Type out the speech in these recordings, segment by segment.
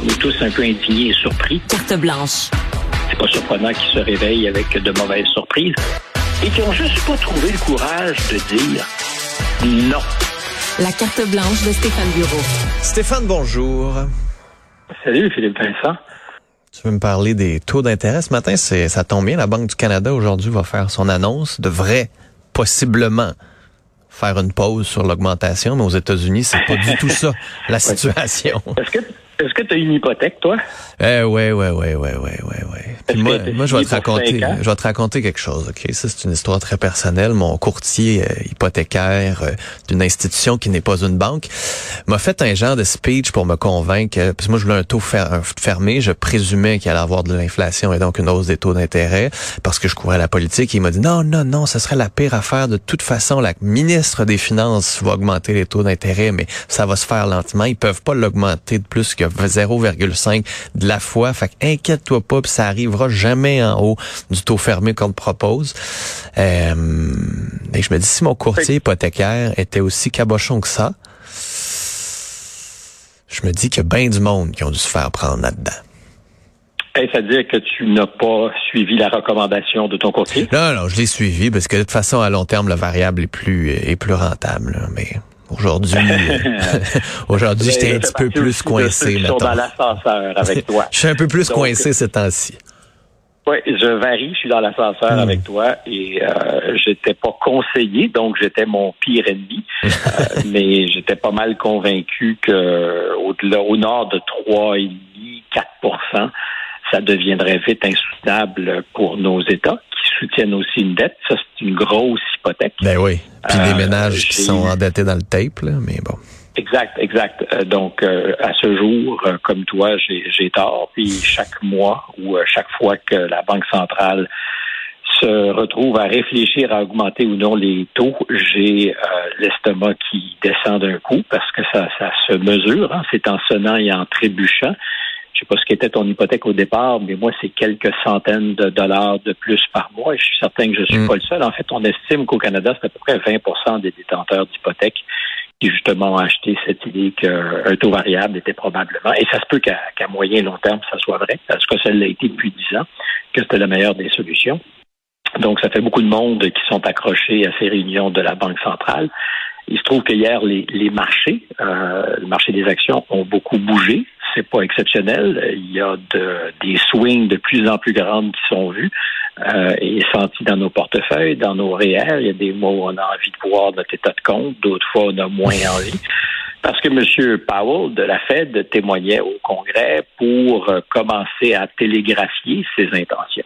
On est tous un peu indignés et surpris. Carte blanche. C'est pas surprenant qu'ils se réveillent avec de mauvaises surprises et qu'ils n'ont juste pas trouvé le courage de dire non. La carte blanche de Stéphane Bureau. Stéphane, bonjour. Salut Philippe Vincent. Tu veux me parler des taux d'intérêt ce matin? C'est, ça tombe bien. La Banque du Canada aujourd'hui va faire son annonce. Devrait possiblement faire une pause sur l'augmentation, mais aux États-Unis, c'est pas du tout ça la situation. Est-ce que est-ce que tu as une hypothèque, toi? Eh ouais, ouais, ouais, ouais, ouais, ouais, ouais. Puis moi, moi, je vais te raconter, je vais te raconter quelque chose, ok? Ça, c'est une histoire très personnelle. Mon courtier euh, hypothécaire euh, d'une institution qui n'est pas une banque m'a fait un genre de speech pour me convaincre. Euh, parce que moi, je voulais un taux fermé. Je présumais qu'il allait avoir de l'inflation et donc une hausse des taux d'intérêt parce que je courais la politique. il m'a dit non, non, non, ce serait la pire affaire. De toute façon, la ministre des Finances va augmenter les taux d'intérêt, mais ça va se faire lentement. Ils peuvent pas l'augmenter de plus que 0,5 de la fois. Fait inquiète-toi pas, ça arrivera jamais en haut du taux fermé qu'on te propose. Euh, et je me dis, si mon courtier hypothécaire était aussi cabochon que ça, je me dis qu'il y a bien du monde qui ont dû se faire prendre là-dedans. C'est-à-dire que tu n'as pas suivi la recommandation de ton courtier? Non, non, je l'ai suivi parce que de toute façon, à long terme, la variable est plus, est plus rentable. mais Aujourd'hui, aujourd'hui, j'étais un petit peu plus coincé. Je suis dans l'ascenseur avec toi. je suis un peu plus coincé ces temps-ci. Oui, je varie. Je suis dans l'ascenseur hmm. avec toi et euh, j'étais pas conseillé, donc j'étais mon pire ennemi. euh, mais j'étais pas mal convaincu que au-delà, au nord de 3,5, 4% ça deviendrait vite insoutenable pour nos États soutiennent aussi une dette. Ça, c'est une grosse hypothèque. Ben oui. Puis les euh, ménages qui sont endettés dans le tape, là, mais bon. Exact, exact. Euh, donc, euh, à ce jour, comme toi, j'ai tort. Puis chaque mois ou chaque fois que la Banque centrale se retrouve à réfléchir à augmenter ou non les taux, j'ai l'estomac qui descend d'un coup parce que ça, ça se mesure. Hein. C'est en sonnant et en trébuchant je sais pas ce qu'était ton hypothèque au départ, mais moi, c'est quelques centaines de dollars de plus par mois. Et je suis certain que je suis mm. pas le seul. En fait, on estime qu'au Canada, c'est à peu près 20% des détenteurs d'hypothèques qui justement ont acheté cette idée qu'un taux variable était probablement, et ça se peut qu'à moyen et long terme, ça soit vrai, parce que ça l'a été depuis 10 ans, que c'était la meilleure des solutions. Donc, ça fait beaucoup de monde qui sont accrochés à ces réunions de la Banque centrale. Il se trouve que hier, les, marchés, euh, le marché des actions ont beaucoup bougé c'est pas exceptionnel. Il y a des swings de plus en plus grandes qui sont vus euh, et sentis dans nos portefeuilles, dans nos réels. Il y a des mois où on a envie de voir notre état de compte, d'autres fois on a moins envie. Parce que M. Powell de la Fed témoignait au Congrès pour euh, commencer à télégraphier ses intentions.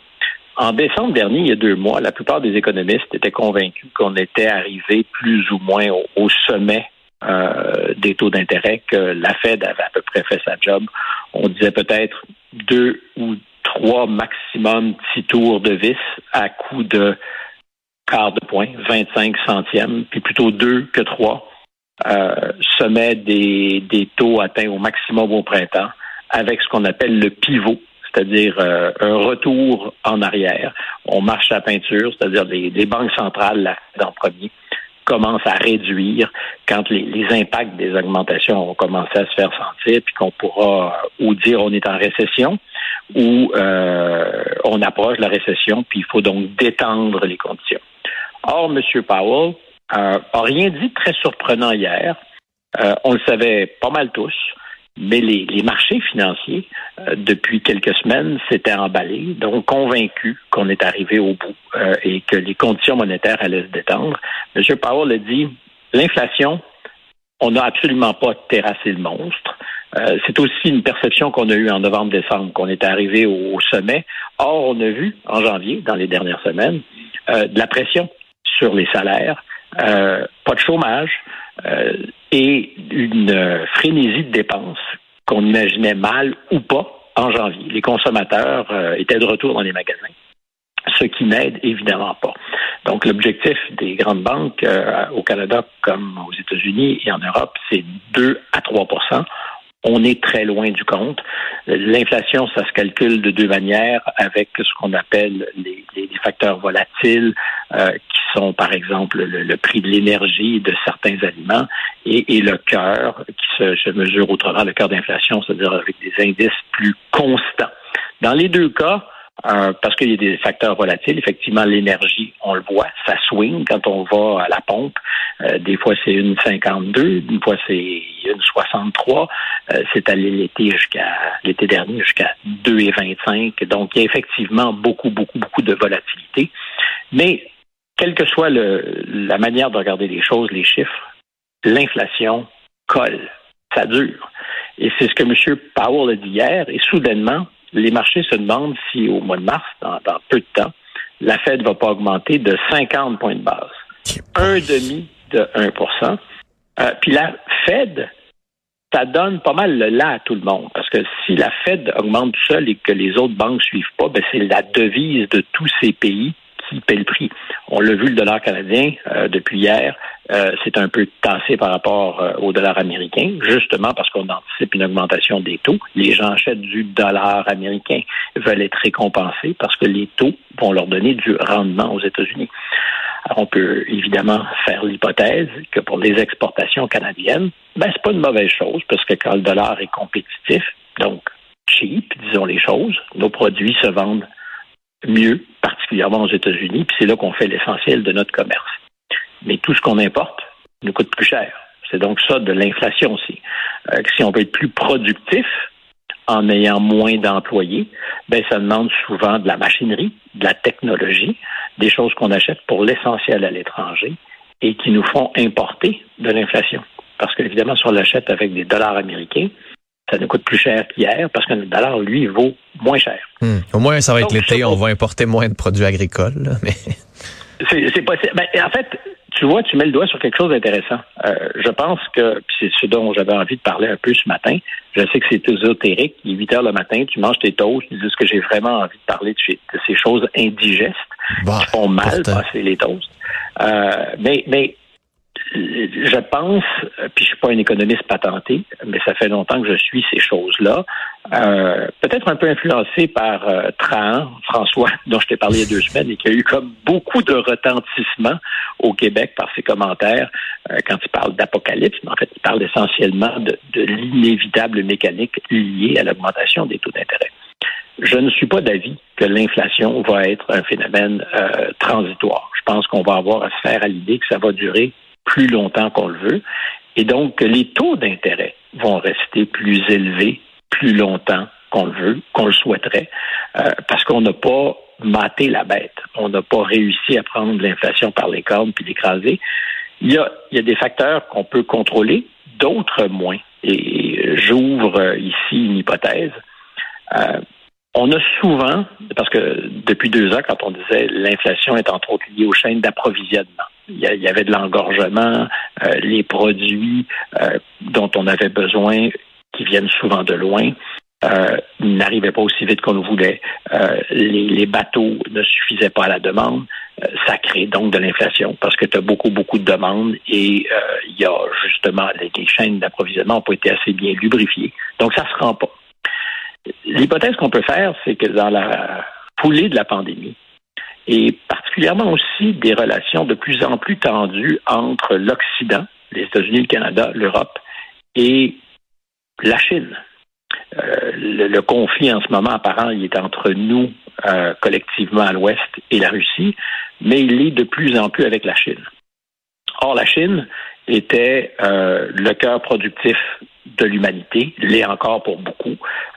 En décembre dernier, il y a deux mois, la plupart des économistes étaient convaincus qu'on était arrivé plus ou moins au sommet euh, des taux d'intérêt que la Fed avait à peu près fait sa job. On disait peut-être deux ou trois maximum petits tours de vis à coût de quart de point, 25 centièmes, puis plutôt deux que trois euh, sommets des, des taux atteints au maximum au printemps avec ce qu'on appelle le pivot, c'est-à-dire euh, un retour en arrière. On marche à peinture, c'est-à-dire les, les banques centrales, la Fed en premier, commence à réduire, quand les, impacts des augmentations vont commencer à se faire sentir, puis qu'on pourra ou dire on est en récession, ou euh, on approche la récession, puis il faut donc détendre les conditions. Or, M. Powell euh, a rien dit de très surprenant hier. Euh, on le savait pas mal tous. Mais les, marchés financiers, euh, depuis quelques semaines, s'étaient emballés, donc convaincus qu'on est arrivé au bout euh, et que les conditions monétaires allaient se détendre. M. Powell a dit, l'inflation, on n'a absolument pas terrassé le monstre. Euh, c'est aussi une perception qu'on a eue en novembre-décembre, qu'on est arrivé au, sommet. Or, on a vu en janvier, dans les dernières semaines, de la pression sur les salaires, pas de chômage, euh, et une frénésie de dépenses qu'on imaginait mal ou pas en janvier. Les consommateurs euh, étaient de retour dans les magasins, ce qui n'aide évidemment pas. Donc l'objectif des grandes banques euh, au Canada comme aux États-Unis et en Europe, c'est 2 à 3 on est très loin du compte. L'inflation, ça se calcule de deux manières avec ce qu'on appelle les, facteurs volatiles, euh, qui sont par exemple le, prix de l'énergie de certains aliments et, le cœur, qui se, mesure autrement, le cœur d'inflation, c'est-à-dire avec des indices plus constants. Dans les deux cas, euh, parce qu'il y a des facteurs volatiles. Effectivement, l'énergie, on le voit, ça swing quand on va à la pompe. Euh, des fois, c'est une 52, une fois, c'est une 63. Euh, c'est allé l'été jusqu'à l'été dernier jusqu'à 2,25. Donc, il y a effectivement beaucoup, beaucoup, beaucoup de volatilité. Mais quelle que soit la manière de regarder les choses, les chiffres, l'inflation colle, ça dure. Et c'est ce que M. Powell a dit hier, et soudainement, les marchés se demandent si au mois de mars, dans, peu de temps, la Fed ne va pas augmenter de 50 points de base. Un demi de 1% euh, Puis la Fed, ça donne pas mal le là à tout le monde. Parce que si la Fed augmente tout seul et que les autres banques suivent pas, ben c'est la devise de tous ces pays le prix. On l'a vu, le dollar canadien, euh, depuis hier, euh, c'est un peu tassé par rapport euh, au dollar américain, justement parce qu'on anticipe une augmentation des taux. Les gens achètent du dollar américain, veulent être récompensés parce que les taux vont leur donner du rendement aux États-Unis. on peut évidemment faire l'hypothèse que pour les exportations canadiennes, ben c'est pas une mauvaise chose parce que quand le dollar est compétitif, donc cheap, disons les choses, nos produits se vendent mieux, particulièrement aux États-Unis, puis c'est là qu'on fait l'essentiel de notre commerce. Mais tout ce qu'on importe nous coûte plus cher. C'est donc ça de l'inflation aussi. Euh, si on veut être plus productif en ayant moins d'employés, ben ça demande souvent de la machinerie, de la technologie, des choses qu'on achète pour l'essentiel à l'étranger et qui nous font importer de l'inflation. Parce qu'évidemment, si on l'achète avec des dollars américains, ça nous coûte plus cher qu'hier parce que le dollar, lui, vaut moins cher. Hmm. Au moins, ça va être l'été, on va importer moins de produits agricoles. mais... C'est possible. Ben, en fait, tu vois, tu mets le doigt sur quelque chose d'intéressant. Euh, je pense que, c'est ce dont j'avais envie de parler un peu ce matin, je sais que c'est ésotérique, il est 8 heures le matin, tu manges tes toasts, tu dis ce que j'ai vraiment envie de parler de, ces choses indigestes bah, qui font mal passer les toasts. Euh, mais, mais je pense, euh, puis je suis pas un économiste patenté, mais ça fait longtemps que je suis ces choses-là. Euh, peut-être un peu influencé par euh, Trahan, François, dont je t'ai parlé il y a deux semaines, et qui a eu comme beaucoup de retentissement au Québec par ses commentaires euh, quand il parle d'apocalypse. En fait, il parle essentiellement de, de l'inévitable mécanique liée à l'augmentation des taux d'intérêt. Je ne suis pas d'avis que l'inflation va être un phénomène transitoire. Je pense qu'on va avoir à se faire à l'idée que ça va durer plus longtemps qu'on le veut. Et donc, les taux d'intérêt vont rester plus élevés plus longtemps qu'on le veut, qu'on le souhaiterait, euh, parce qu'on n'a pas maté la bête. On n'a pas réussi à prendre l'inflation par les cornes puis l'écraser. Il y a, y a des facteurs qu'on peut contrôler, d'autres moins. Et j'ouvre ici une hypothèse. Euh, on a souvent, parce que depuis deux ans, quand on disait l'inflation est entre autres liée aux chaînes d'approvisionnement, il y avait de l'engorgement, euh, les produits euh, dont on avait besoin, qui viennent souvent de loin, euh, n'arrivaient pas aussi vite qu'on le voulait. Les, bateaux ne suffisaient pas à la demande. ça crée donc de l'inflation parce que tu as beaucoup, beaucoup de demandes et il y a justement les, chaînes d'approvisionnement n'ont pas été assez bien lubrifiées. Donc ça se rend pas. L'hypothèse qu'on peut faire, c'est que dans la foulée de la pandémie, et particulièrement aussi des relations de plus en plus tendues entre l'Occident, les États-Unis, le Canada, l'Europe, et la Chine. Euh, le, conflit en ce moment apparent, il est entre nous euh, collectivement à l'Ouest et la Russie, mais il est de plus en plus avec la Chine. Or, la Chine était euh, le cœur productif de l'humanité, l'est encore pour beaucoup.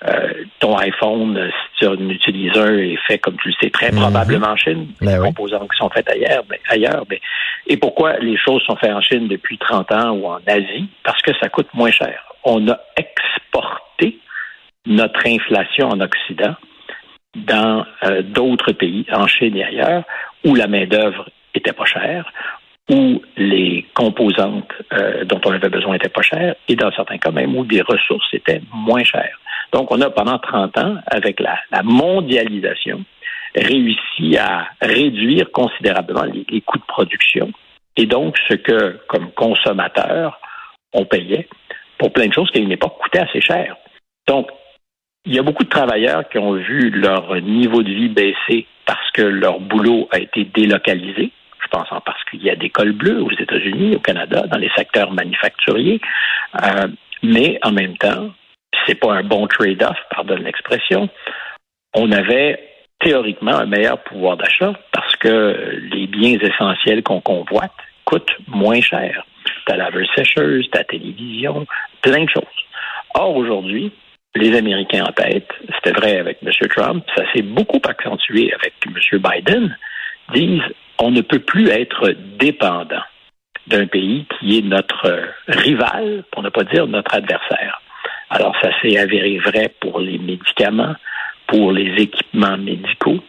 Euh, ton iPhone, si tu en utilises un, est fait, comme tu le sais, très mhm. probablement en Chine. les ben composants qui sont faits ailleurs. Mais, ailleurs mais, et pourquoi les choses sont faites en Chine depuis 30 ans ou en Asie? Parce que ça coûte moins cher. On a exporté notre inflation en Occident dans euh, d'autres pays, en Chine et ailleurs, où la main-d'œuvre était pas chère où les composantes euh, dont on avait besoin n'étaient pas chères et dans certains cas même où des ressources étaient moins chères. Donc, on a pendant 30 ans, avec la, mondialisation, réussi à réduire considérablement les, coûts de production et donc ce que, comme consommateur, on payait pour plein de choses qui à une époque assez cher. Donc, il y a beaucoup de travailleurs qui ont vu leur niveau de vie baisser parce que leur boulot a été délocalisé. Je pense en particulier à des cols bleus aux États-Unis, au Canada, dans les secteurs manufacturiers. Euh, mais en même temps, c'est pas un bon trade-off, pardonne l'expression. On avait théoriquement un meilleur pouvoir d'achat parce que les biens essentiels qu'on convoite coûtent moins cher. Ta laveuse sécheuse, ta télévision, plein de choses. Or, aujourd'hui, les Américains en tête, c'était vrai avec M. Trump, ça s'est beaucoup accentué avec M. Biden, disent on ne peut plus être dépendant d'un pays qui est notre rival, pour ne pas dire notre adversaire. Alors, ça s'est avéré vrai pour les médicaments, pour les équipements médicaux.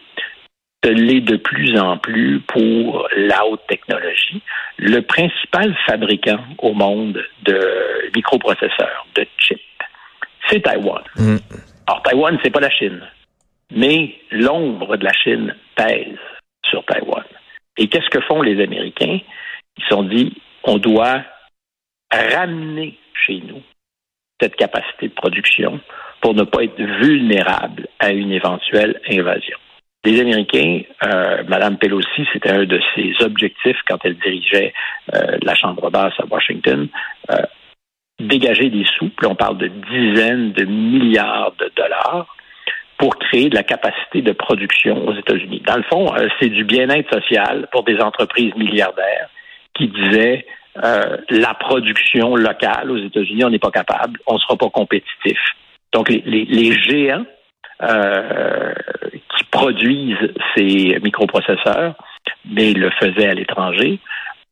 L'est de plus en plus pour la haute technologie. Le principal fabricant au monde de microprocesseurs, de chips, c'est Taïwan. Mm. Alors, Taïwan, c'est pas la Chine. Mais l'ombre de la Chine pèse sur Taïwan. Et qu'est-ce que font les Américains? Ils se sont dit, on doit ramener chez nous cette capacité de production pour ne pas être vulnérable à une éventuelle invasion. Les Américains, euh, Mme Pelosi, c'était un de ses objectifs quand elle dirigeait euh, la Chambre basse à Washington, euh, dégager des sous, puis on parle de dizaines de milliards de dollars pour créer de la capacité de production aux États-Unis. Dans le fond, c'est du bien-être social pour des entreprises milliardaires qui disaient euh, la production locale aux États-Unis, on n'est pas capable, on ne sera pas compétitif. Donc, les, les, géants euh, qui produisent ces microprocesseurs, mais le faisaient à l'étranger,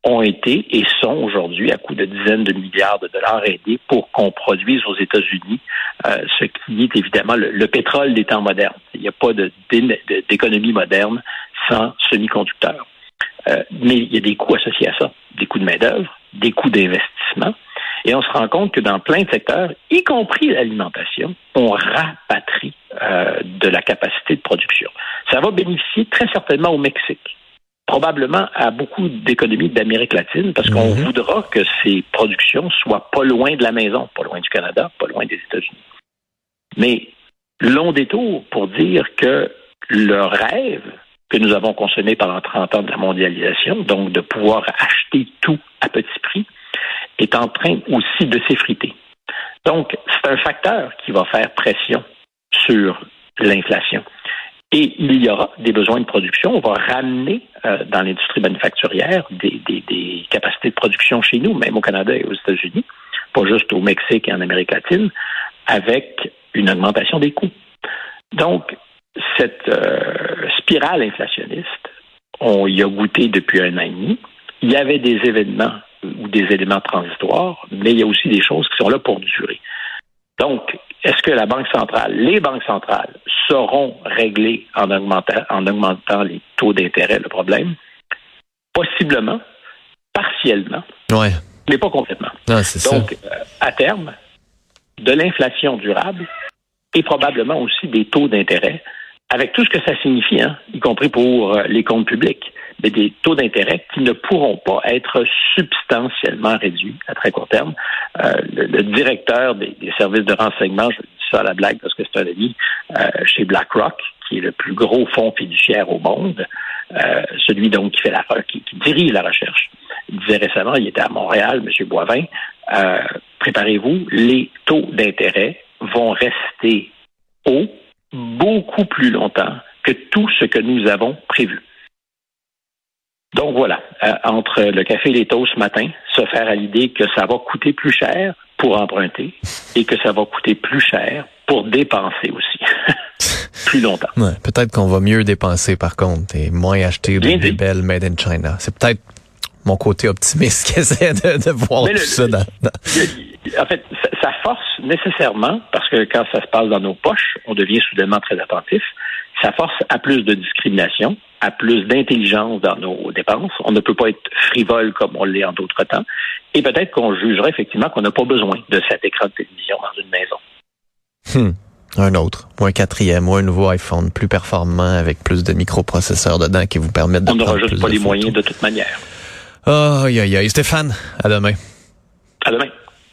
ont été et sont aujourd'hui, à coût de dizaines de milliards de dollars, aidés pour qu'on produise aux États-Unis euh, ce qui est évidemment le, pétrole des temps modernes. Il n'y a pas d'économie moderne sans semi-conducteurs. Euh, mais il y a des coûts associés à ça, des coûts de main-d'œuvre, des coûts d'investissement. Et on se rend compte que dans plein de secteurs, y compris l'alimentation, on rapatrie euh, de la capacité de production. Ça va bénéficier très certainement au Mexique probablement à beaucoup d'économies d'Amérique latine parce qu'on mhm. voudra que ces productions soient pas loin de la maison, pas loin du Canada, pas loin des États-Unis. Mais long détour pour dire que le rêve que nous avons consommé pendant 30 ans de la mondialisation, donc de pouvoir acheter tout à petit prix, est en train aussi de s'effriter. Donc, c'est un facteur qui va faire pression sur l'inflation. Et il y aura des besoins de production. On va ramener euh, dans l'industrie manufacturière des, capacités de production chez nous, même au Canada et aux États-Unis, pas juste au Mexique et en Amérique latine, avec une augmentation des coûts. Donc, cette euh, spirale inflationniste, on y a goûté depuis un an et demi. Il y avait des événements ou des éléments transitoires, mais il y a aussi des choses qui sont là pour durer. Donc, est-ce que la Banque centrale, les banques centrales, sauront régler en augmentant, en augmentant les taux d'intérêt le problème? Possiblement, partiellement, ouais. mais pas complètement. Donc, euh, à terme, de l'inflation durable et probablement aussi des taux d'intérêt, avec tout ce que ça signifie, hein, y compris pour euh, les comptes publics mais des taux d'intérêt qui ne pourront pas être substantiellement réduits à très court terme. Euh, le, directeur des, services de renseignement, je dis ça à la blague parce que c'est un ami, euh, chez BlackRock, qui est le plus gros fonds fiduciaire au monde, celui donc qui fait la qui, dirige la recherche. Disait récemment, il était à Montréal, M. Boivin, préparez-vous, les taux d'intérêt vont rester hauts beaucoup plus longtemps que tout ce que nous avons prévu. Donc voilà, euh, entre le café et les toasts ce matin, se faire à l'idée que ça va coûter plus cher pour emprunter et que ça va coûter plus cher pour dépenser aussi. plus longtemps. peut-être qu'on va mieux dépenser par contre et moins acheter des belles made in China. C'est peut-être mon côté optimiste qui essaie de, voir tout ça. en fait, ça force nécessairement, parce que quand ça se passe dans nos poches, on devient soudainement très attentif ça force à plus de discrimination, à plus d'intelligence dans nos dépenses. On ne peut pas être frivole comme on l'est en d'autres temps. Et peut-être qu'on jugerait effectivement qu'on n'a pas besoin de cet écran de télévision dans une maison. Hmm. Un autre, ou un quatrième, ou un nouveau iPhone plus performant avec plus de microprocesseurs dedans qui vous permettent de On n'aura juste pas les moyens de toute manière. Oh, Aïe, aïe, aïe. Stéphane, à demain. À demain.